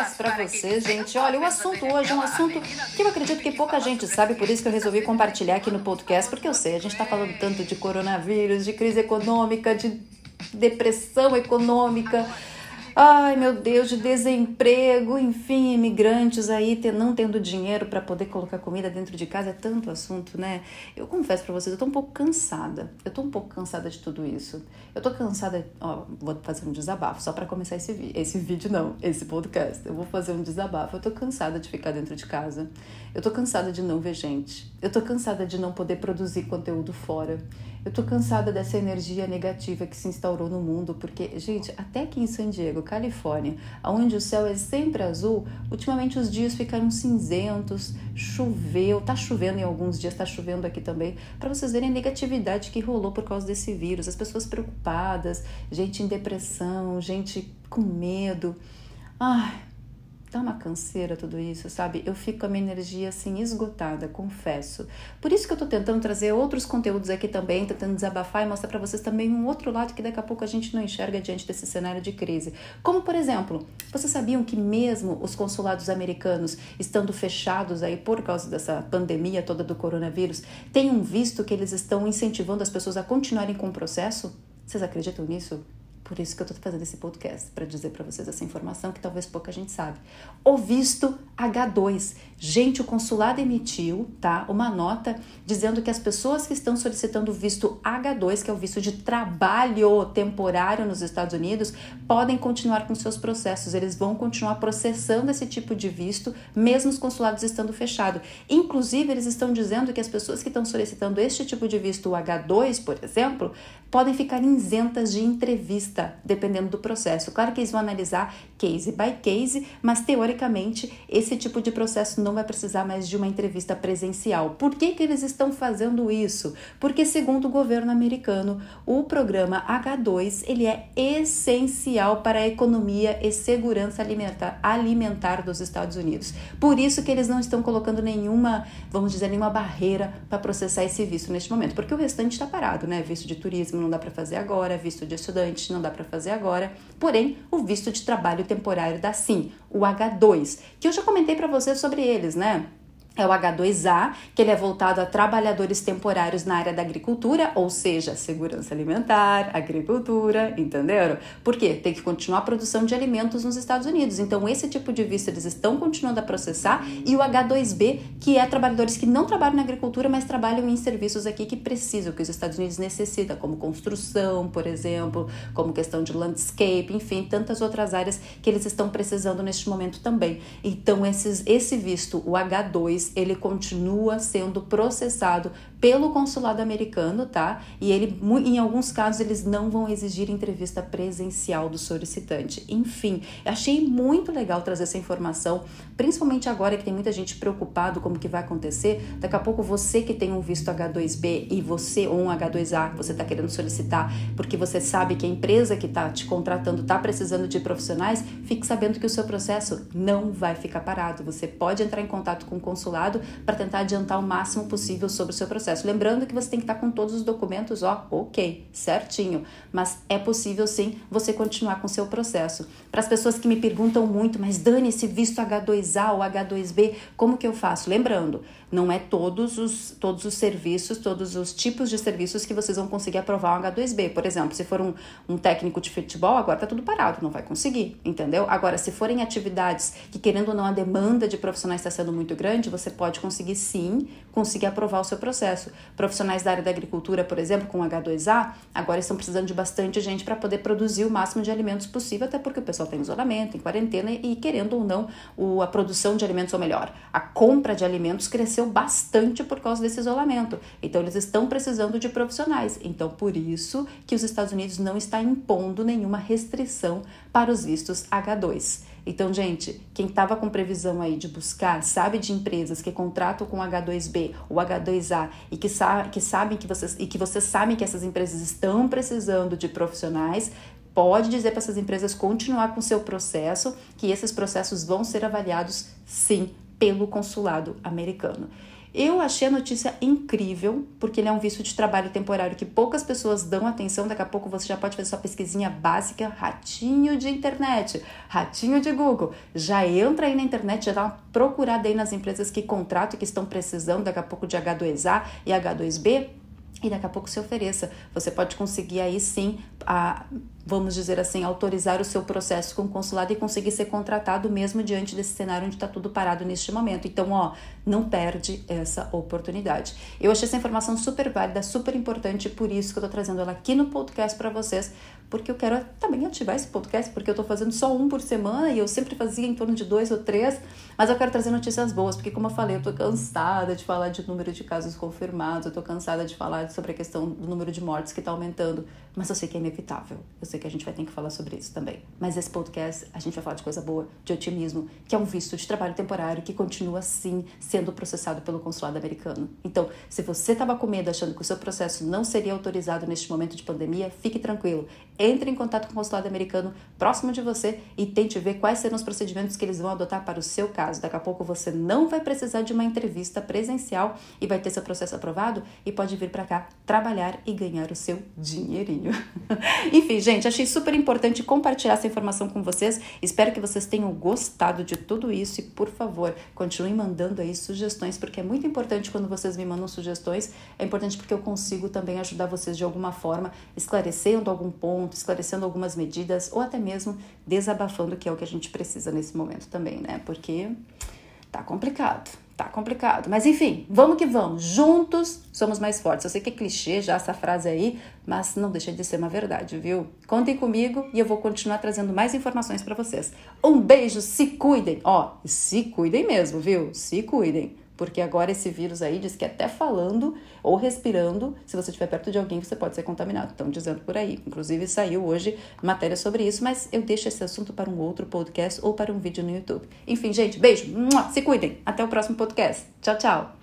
podcast para vocês, gente. Olha, o assunto hoje é um assunto que eu acredito que pouca gente sabe, por isso que eu resolvi compartilhar aqui no podcast, porque eu sei, a gente está falando tanto de coronavírus, de crise econômica, de depressão econômica Ai, meu Deus, de desemprego, enfim, imigrantes aí não tendo dinheiro para poder colocar comida dentro de casa, é tanto assunto, né? Eu confesso para vocês, eu tô um pouco cansada. Eu tô um pouco cansada de tudo isso. Eu tô cansada, ó, vou fazer um desabafo só para começar esse vídeo. Esse vídeo não, esse podcast. Eu vou fazer um desabafo. Eu tô cansada de ficar dentro de casa. Eu tô cansada de não ver gente. Eu tô cansada de não poder produzir conteúdo fora. Eu tô cansada dessa energia negativa que se instaurou no mundo, porque, gente, até aqui em San Diego, Califórnia, onde o céu é sempre azul, ultimamente os dias ficaram cinzentos, choveu, tá chovendo em alguns dias, tá chovendo aqui também, para vocês verem a negatividade que rolou por causa desse vírus, as pessoas preocupadas, gente em depressão, gente com medo. Ai, Dá uma canseira tudo isso, sabe? Eu fico com a minha energia assim esgotada, confesso. Por isso que eu tô tentando trazer outros conteúdos aqui também, tentando desabafar e mostrar para vocês também um outro lado que daqui a pouco a gente não enxerga diante desse cenário de crise. Como, por exemplo, vocês sabiam que mesmo os consulados americanos estando fechados aí por causa dessa pandemia toda do coronavírus, tem um visto que eles estão incentivando as pessoas a continuarem com o processo? Vocês acreditam nisso? Por isso que eu estou fazendo esse podcast, para dizer para vocês essa informação que talvez pouca gente sabe. O visto H2. Gente, o consulado emitiu, tá, uma nota dizendo que as pessoas que estão solicitando o visto H2, que é o visto de trabalho temporário nos Estados Unidos, podem continuar com seus processos. Eles vão continuar processando esse tipo de visto, mesmo os consulados estando fechados. Inclusive, eles estão dizendo que as pessoas que estão solicitando este tipo de visto H2, por exemplo, podem ficar isentas de entrevista, dependendo do processo. Claro que eles vão analisar case by case, mas teoricamente esse tipo de processo não vai precisar mais de uma entrevista presencial. Por que, que eles estão fazendo isso? Porque, segundo o governo americano, o programa H2 ele é essencial para a economia e segurança alimentar, alimentar dos Estados Unidos. Por isso que eles não estão colocando nenhuma, vamos dizer, nenhuma barreira para processar esse visto neste momento, porque o restante está parado, né? Visto de turismo não dá para fazer agora, visto de estudante não dá para fazer agora. Porém, o visto de trabalho temporário dá sim, o H2, que eu já comentei para vocês sobre eles, né? É o H2A, que ele é voltado a trabalhadores temporários na área da agricultura, ou seja, segurança alimentar, agricultura, entenderam? Por quê? Tem que continuar a produção de alimentos nos Estados Unidos. Então, esse tipo de visto eles estão continuando a processar e o H2B, que é trabalhadores que não trabalham na agricultura, mas trabalham em serviços aqui que precisam, que os Estados Unidos necessitam, como construção, por exemplo, como questão de landscape, enfim, tantas outras áreas que eles estão precisando neste momento também. Então, esses, esse visto, o H2, ele continua sendo processado pelo consulado americano, tá? E ele, em alguns casos, eles não vão exigir entrevista presencial do solicitante. Enfim, achei muito legal trazer essa informação, principalmente agora que tem muita gente preocupado como que vai acontecer. Daqui a pouco você que tem um visto H2B e você ou um H2A que você está querendo solicitar, porque você sabe que a empresa que está te contratando está precisando de profissionais, fique sabendo que o seu processo não vai ficar parado. Você pode entrar em contato com o consulado para tentar adiantar o máximo possível sobre o seu processo processo. Lembrando que você tem que estar com todos os documentos, ó, ok, certinho. Mas é possível sim você continuar com o seu processo. Para as pessoas que me perguntam muito, mas Dani, esse visto H2A ou H2B, como que eu faço? Lembrando, não é todos os, todos os serviços, todos os tipos de serviços que vocês vão conseguir aprovar um H2B. Por exemplo, se for um, um técnico de futebol, agora tá tudo parado, não vai conseguir, entendeu? Agora, se forem atividades que, querendo ou não, a demanda de profissionais está sendo muito grande, você pode conseguir sim, conseguir aprovar o seu processo. Profissionais da área da agricultura, por exemplo, com H2A, agora estão precisando de bastante gente para poder produzir o máximo de alimentos possível, até porque o pessoal está em isolamento, em quarentena e, querendo ou não, o, a produção de alimentos, ou melhor, a compra de alimentos cresceu bastante por causa desse isolamento. Então eles estão precisando de profissionais. Então por isso que os Estados Unidos não está impondo nenhuma restrição para os vistos H2. Então, gente, quem estava com previsão aí de buscar, sabe de empresas que contratam com H2B ou H2A e que, sa que sabem que vocês e que vocês sabem que essas empresas estão precisando de profissionais, pode dizer para essas empresas continuar com seu processo, que esses processos vão ser avaliados sim pelo consulado americano. Eu achei a notícia incrível, porque ele é um visto de trabalho temporário que poucas pessoas dão atenção. Daqui a pouco você já pode fazer sua pesquisinha básica, ratinho de internet, ratinho de Google. Já entra aí na internet, já dá uma procurada aí nas empresas que contratam e que estão precisando daqui a pouco de H2A e H2B e daqui a pouco se ofereça. Você pode conseguir aí sim a vamos dizer assim, autorizar o seu processo com o consulado e conseguir ser contratado mesmo diante desse cenário onde está tudo parado neste momento. Então, ó, não perde essa oportunidade. Eu achei essa informação super válida, super importante, por isso que eu estou trazendo ela aqui no podcast para vocês, porque eu quero também ativar esse podcast, porque eu estou fazendo só um por semana e eu sempre fazia em torno de dois ou três, mas eu quero trazer notícias boas, porque como eu falei, eu estou cansada de falar de número de casos confirmados, eu estou cansada de falar sobre a questão do número de mortes que está aumentando, mas eu sei que é inevitável. Eu sei que a gente vai ter que falar sobre isso também. Mas esse podcast, a gente vai falar de coisa boa, de otimismo, que é um visto de trabalho temporário que continua sim sendo processado pelo consulado americano. Então, se você estava com medo achando que o seu processo não seria autorizado neste momento de pandemia, fique tranquilo. Entre em contato com o consulado americano próximo de você e tente ver quais serão os procedimentos que eles vão adotar para o seu caso. Daqui a pouco você não vai precisar de uma entrevista presencial e vai ter seu processo aprovado e pode vir para cá trabalhar e ganhar o seu dinheirinho. Enfim, gente, achei super importante compartilhar essa informação com vocês. Espero que vocês tenham gostado de tudo isso e, por favor, continuem mandando aí sugestões, porque é muito importante quando vocês me mandam sugestões. É importante porque eu consigo também ajudar vocês de alguma forma, esclarecendo algum ponto, esclarecendo algumas medidas ou até mesmo desabafando, que é o que a gente precisa nesse momento também, né? Porque tá complicado. Tá complicado. Mas enfim, vamos que vamos. Juntos somos mais fortes. Eu sei que é clichê já essa frase aí, mas não deixa de ser uma verdade, viu? Contem comigo e eu vou continuar trazendo mais informações para vocês. Um beijo, se cuidem. Ó, se cuidem mesmo, viu? Se cuidem porque agora esse vírus aí diz que até falando ou respirando, se você estiver perto de alguém, você pode ser contaminado. Estão dizendo por aí. Inclusive saiu hoje matéria sobre isso, mas eu deixo esse assunto para um outro podcast ou para um vídeo no YouTube. Enfim, gente, beijo, se cuidem. Até o próximo podcast. Tchau, tchau.